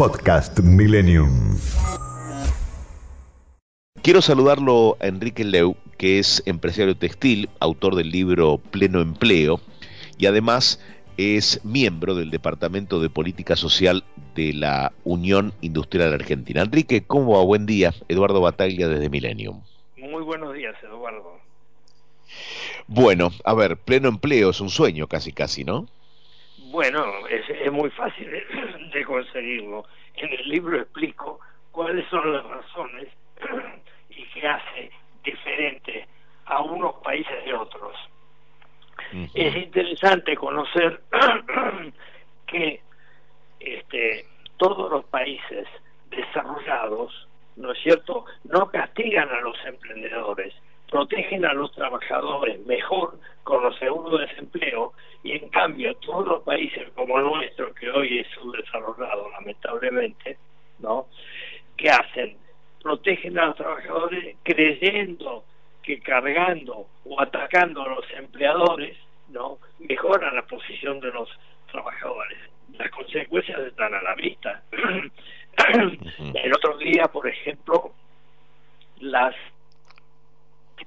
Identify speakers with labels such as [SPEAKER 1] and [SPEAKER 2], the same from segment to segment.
[SPEAKER 1] Podcast Millennium.
[SPEAKER 2] Quiero saludarlo a Enrique Leu, que es empresario textil, autor del libro Pleno Empleo y además es miembro del Departamento de Política Social de la Unión Industrial Argentina. Enrique, ¿cómo va? Buen día. Eduardo Bataglia desde Millennium.
[SPEAKER 3] Muy buenos días, Eduardo.
[SPEAKER 2] Bueno, a ver, pleno empleo es un sueño casi, casi, ¿no?
[SPEAKER 3] Bueno, es, es muy fácil de, de conseguirlo. En el libro explico cuáles son las razones y qué hace diferente a unos países de otros. Es interesante conocer que este, todos los países desarrollados, ¿no es cierto?, no castigan a los emprendedores, protegen a los trabajadores mejor con los seguros de desempleo y en cambio todos los países como el nuestro, que hoy es subdesarrollado lamentablemente, ¿no?, ¿qué hacen? Protegen a los trabajadores creyendo que cargando o atacando a los empleadores no mejoran la posición de los trabajadores. Las consecuencias están a la vista. El otro día, por ejemplo, las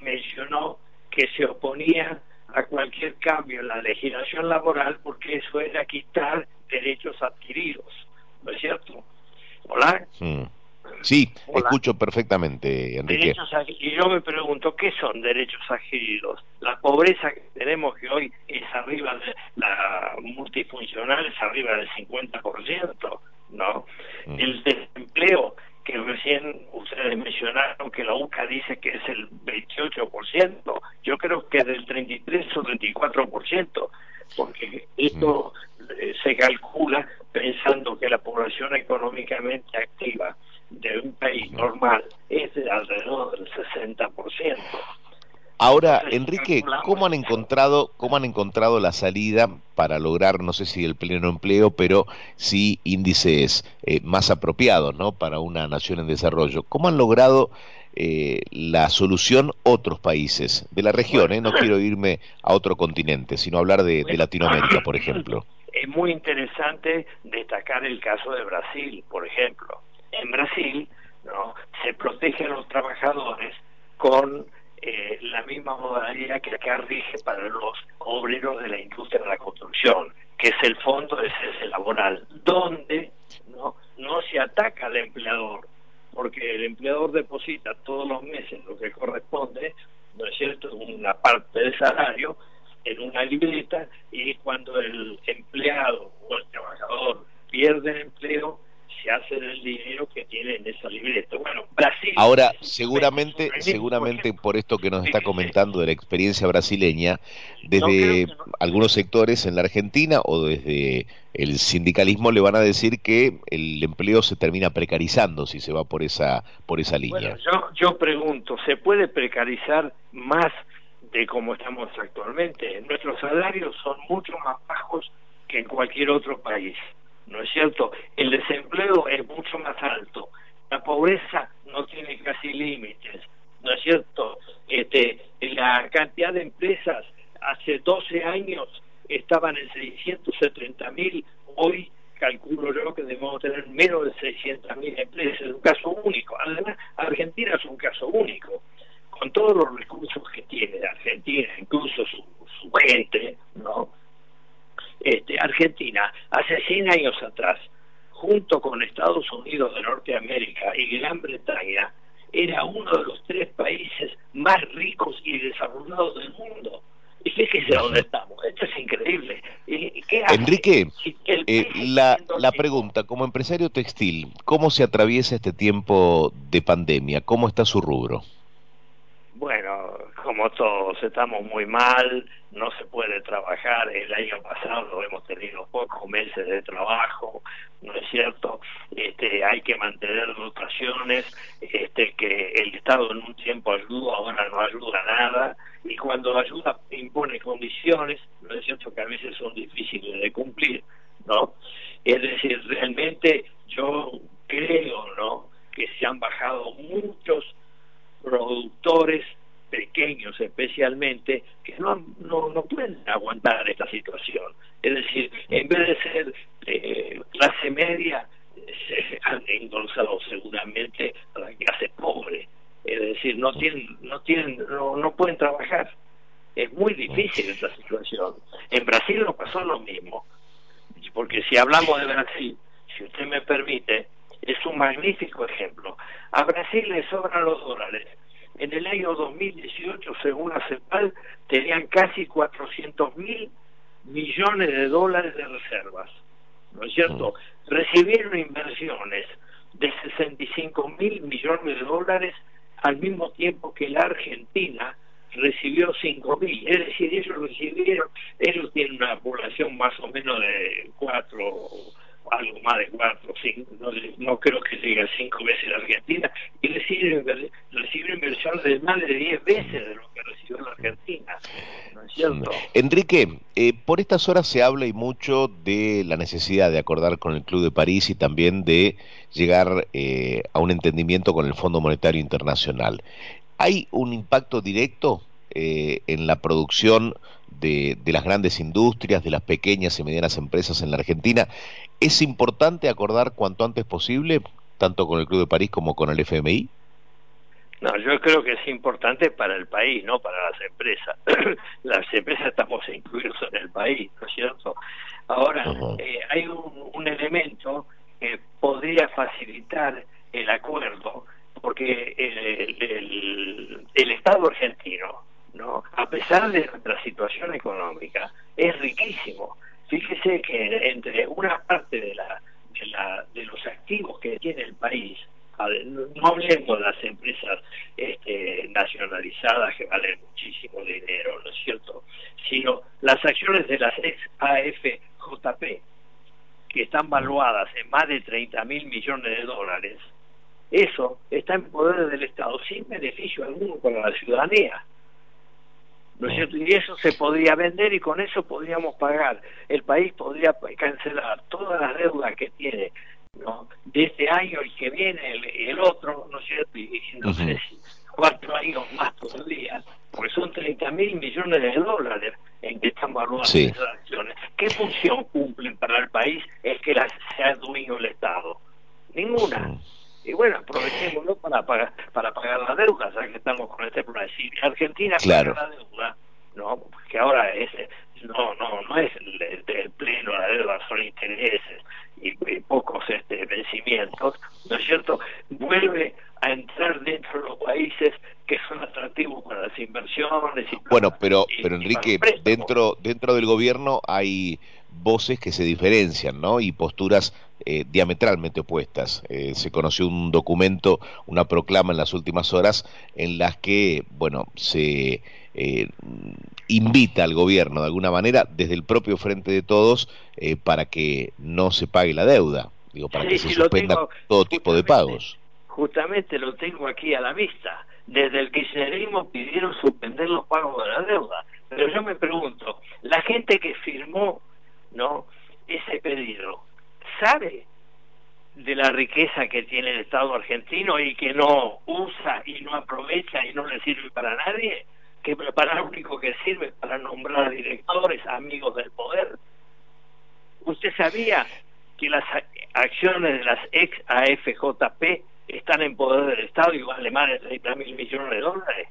[SPEAKER 3] mencionó que se oponía a cualquier cambio en la legislación laboral porque eso era quitar derechos adquiridos, ¿no es cierto? Hola.
[SPEAKER 2] Sí, escucho perfectamente, Enrique.
[SPEAKER 3] y yo me pregunto, ¿qué son derechos adquiridos? La pobreza que tenemos que hoy es arriba de la multifuncional, es arriba del 50%, ¿no? Mm. El desempleo que recién ustedes mencionaron que la UCA dice que es el 28%, yo creo que es del 33 o 34%, porque esto eh, se calcula pensando que la población económicamente activa normal es de alrededor del 60%.
[SPEAKER 2] Ahora, Enrique, ¿cómo han encontrado cómo han encontrado la salida para lograr, no sé si el pleno empleo, pero sí índices eh, más apropiados, ¿no? Para una nación en desarrollo. ¿Cómo han logrado eh, la solución otros países de la región? Eh? No quiero irme a otro continente, sino hablar de, de Latinoamérica, por ejemplo.
[SPEAKER 3] Es muy interesante destacar el caso de Brasil, por ejemplo en Brasil no se protegen los trabajadores con eh, la misma modalidad que acá rige para los obreros de la industria de la construcción, que es el fondo de cese laboral, donde no, no se ataca al empleador, porque el empleador deposita todos los meses lo que corresponde, ¿no es cierto?, una parte del salario en una libreta y cuando el empleado o el trabajador pierde el empleo, se hace del dinero tiene en esa libreta. Bueno, Brasil.
[SPEAKER 2] Ahora, seguramente, seguramente por esto que nos está comentando de la experiencia brasileña, desde algunos sectores en la Argentina o desde el sindicalismo le van a decir que el empleo se termina precarizando si se va por esa por esa línea.
[SPEAKER 3] yo, yo pregunto, ¿se puede precarizar más de como estamos actualmente? Nuestros salarios son mucho más bajos que en cualquier otro país. ¿no es cierto? El desempleo es mucho más alto, pobreza no tiene casi límites, ¿no es cierto? Este, la cantidad de empresas hace 12 años estaban en 670 mil, hoy calculo yo que debemos tener menos de 600 mil empresas, es un caso único. Además, Argentina es un caso único, con todos los recursos que tiene Argentina, incluso su, su gente, ¿no? Este, Argentina, hace 100 años atrás, junto con Estados Unidos de Norteamérica y Gran Bretaña, era uno de los tres países más ricos y desarrollados del mundo. Y fíjese dónde estamos. Esto es increíble.
[SPEAKER 2] Enrique, eh, la, la pregunta, como empresario textil, ¿cómo se atraviesa este tiempo de pandemia? ¿Cómo está su rubro?
[SPEAKER 3] Como todos, estamos muy mal, no se puede trabajar. El año pasado hemos tenido pocos meses de trabajo, ¿no es cierto? hay que mantener dotaciones, este, que el Estado en un tiempo ayuda, ahora no ayuda nada, y cuando ayuda impone condiciones, no es cierto que a veces son difíciles de cumplir, ¿no? Es decir, realmente yo creo, ¿no?, que se han bajado muchos productores pequeños especialmente que no, no, no pueden aguantar esta situación. Es decir, en vez de ser eh, clase media, se han endulzado seguramente a la clase pobre. Es decir, no tienen, no tienen, no, no pueden trabajar. Es muy difícil esta situación. En Brasil no pasó lo mismo. Porque si hablamos de Brasil, si usted me permite, es un magnífico ejemplo. A Brasil le sobran los dólares. En el año 2018, según la CEPAL, tenían casi 400 mil millones de dólares de reservas. ¿No es cierto? Mm. Recibieron inversiones de 65 mil millones de dólares al mismo tiempo que la Argentina recibió 5 mil. Es decir, ellos recibieron, ellos tienen una población más o menos de 4 algo más de cuatro, cinco, no, no creo que llegue a cinco veces la Argentina, y recibe, de más de diez veces de lo que recibió Argentina.
[SPEAKER 2] Enrique, eh, por estas horas se habla y mucho de la necesidad de acordar con el Club de París y también de llegar eh, a un entendimiento con el Fondo Monetario Internacional. ¿Hay un impacto directo eh, en la producción de, las grandes industrias, de las pequeñas y medianas empresas en la Argentina. ¿Es importante acordar cuanto antes posible, tanto con el Club de París como con el FMI?
[SPEAKER 3] No, yo creo que es importante para el país, no para las empresas. las empresas estamos incluidos en el país, ¿no es cierto? Ahora, eh, hay un, un, elemento que podría facilitar el acuerdo, porque el, el, el Estado argentino, ¿no? a pesar de nuestra situación económica, es riquísimo Fíjese que entre una parte de, la, de, la, de los activos que tiene el país, no hablemos de las empresas este, nacionalizadas que valen muchísimo dinero, ¿no es cierto? Sino las acciones de las ex AFJP, que están valuadas en más de 30 mil millones de dólares, eso está en poder del Estado sin beneficio alguno para la ciudadanía. ¿no es cierto? Y eso se podría vender y con eso podríamos pagar. El país podría cancelar todas las deudas que tiene ¿no? de este año y que viene el, otro, ¿no es cierto? Y, no sé si cuatro años más todavía, porque son 30 mil millones de dólares en que están valuando esas acciones. ¿Qué función cumplen para el país el que las sea dueño el Estado? Ninguna y bueno, aprovechémoslo para pagar, para pagar la deuda, ya que estamos con este problema. Si Argentina
[SPEAKER 2] paga
[SPEAKER 3] la deuda, no, que ahora es, no, no, no es el, pleno la deuda, son intereses y, pocos este, vencimientos, ¿no es cierto? Vuelve a entrar dentro de los países que son atractivos para las inversiones. Y
[SPEAKER 2] pero, Enrique, dentro, dentro del gobierno hay voces que se diferencian, ¿no? Y posturas eh, diametralmente opuestas. Eh, se conoció un documento, una proclama en las últimas horas en las que, bueno, se eh, invita al gobierno de alguna manera desde el propio frente de todos para que no se pague la deuda, digo, para que se suspenda todo tipo de pagos.
[SPEAKER 3] Justamente lo tengo aquí a la vista. Desde el kirchnerismo pidieron suspender los pagos de la deuda. Pero yo me pregunto, la gente que firmó no ese pedido sabe de la riqueza que tiene el Estado argentino y que no usa y no aprovecha y no le sirve para nadie, que para lo único que sirve para nombrar directores, amigos del poder. ¿Usted sabía que las acciones de las ex AFJP están en poder del Estado y más de 30 mil millones de dólares?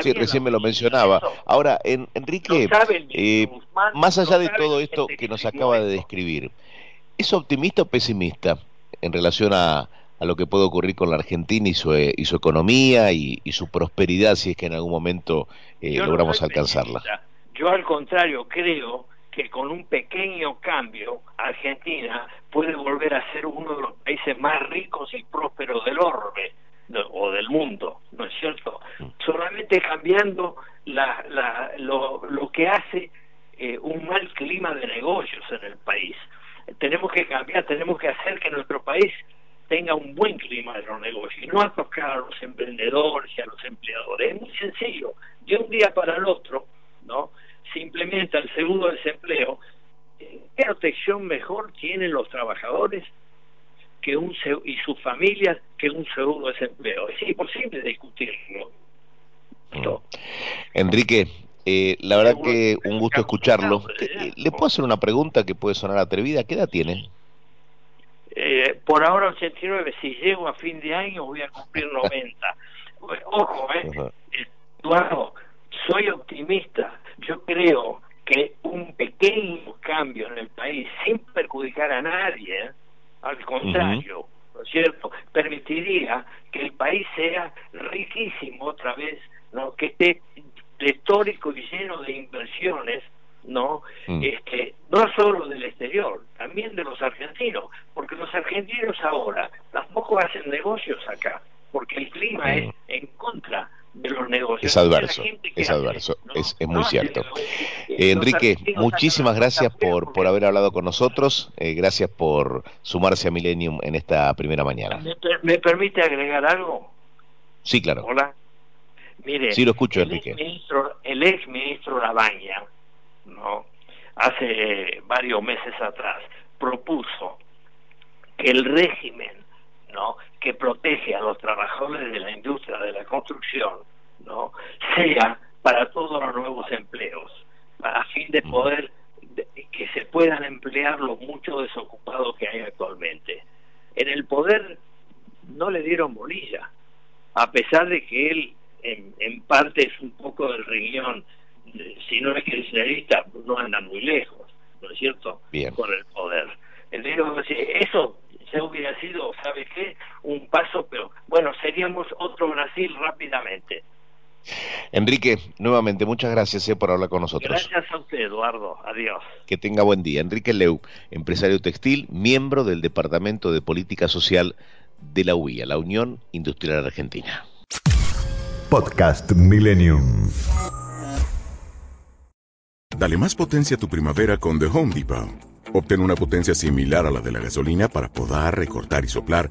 [SPEAKER 2] Sí, recién me lo mencionaba. Ahora, en, Enrique, eh, más allá de todo esto que nos acaba de describir, ¿es optimista o pesimista en relación a, a lo que puede ocurrir con la Argentina y su, eh, y su economía y, su prosperidad si es que en algún momento eh, logramos alcanzarla?
[SPEAKER 3] Yo al contrario creo que con un pequeño cambio Argentina puede volver a ser uno de los países más ricos y prósperos del orbe o del mundo, ¿no es cierto? Mm. Solamente cambiando la, la, lo, lo que hace eh, un mal clima de negocios en el país. Tenemos que cambiar, tenemos que hacer que nuestro país tenga un buen clima de los negocios y no a tocar a los emprendedores y a los empleadores. Es muy sencillo. De un día para el otro. El seguro de desempleo. ¿Qué protección mejor tienen los trabajadores que un y sus familias que un seguro de desempleo? Es imposible discutirlo.
[SPEAKER 2] ¿no? Enrique, eh, la verdad que un gusto escucharlo. ¿Le puedo hacer una pregunta que puede sonar atrevida? ¿Qué edad tiene?
[SPEAKER 3] Eh, por ahora 89, si llego a fin de año voy a cumplir 90. Ojo, eh, Eduardo, soy optimista. Yo creo que un pequeño cambio en el país, sin perjudicar a nadie, al contrario, ¿no es cierto?, permitiría que el país sea riquísimo otra vez, ¿no? que esté histórico y lleno de inversiones no mm. este no solo del exterior también de los argentinos porque los argentinos ahora tampoco hacen negocios acá porque el clima mm. es en contra de los negocios
[SPEAKER 2] es adverso es adverso es, es, muy cierto. eh, Enrique muchísimas gracias por por haber hablado con nosotros. eh, gracias por sumarse a Millennium en esta primera mañana.
[SPEAKER 3] Me, me permite agregar algo
[SPEAKER 2] sí claro.
[SPEAKER 3] Hola. Mire,
[SPEAKER 2] sí, lo escucho,
[SPEAKER 3] el Ex ministro, el ex ministro Labaña, ¿no? hace varios meses atrás, propuso que el régimen ¿no? que protege a los trabajadores de la industria de la construcción ¿no? sea para todos los nuevos empleos, a fin de poder que se puedan emplear los muchos desocupados que hay actualmente. En el poder no le dieron bolilla, a pesar de que él en, parte es un poco del riñón, si no es kirchnerista, no anda muy lejos, ¿no es cierto?
[SPEAKER 2] Bien.
[SPEAKER 3] Con el poder. eso ya hubiera sido, ¿sabe qué? Un paso, pero bueno, seríamos otro Brasil rápidamente.
[SPEAKER 2] Enrique, nuevamente muchas gracias eh, por hablar con nosotros.
[SPEAKER 3] Gracias a usted, Eduardo. Adiós.
[SPEAKER 2] Que tenga buen día. Enrique Leu, empresario textil, miembro del Departamento de Política Social de la UIA, la Unión Industrial Argentina.
[SPEAKER 1] Podcast Millennium.
[SPEAKER 4] Dale más potencia a tu primavera con The Home Depot. Obtén una potencia similar a la de la gasolina para podar, recortar y soplar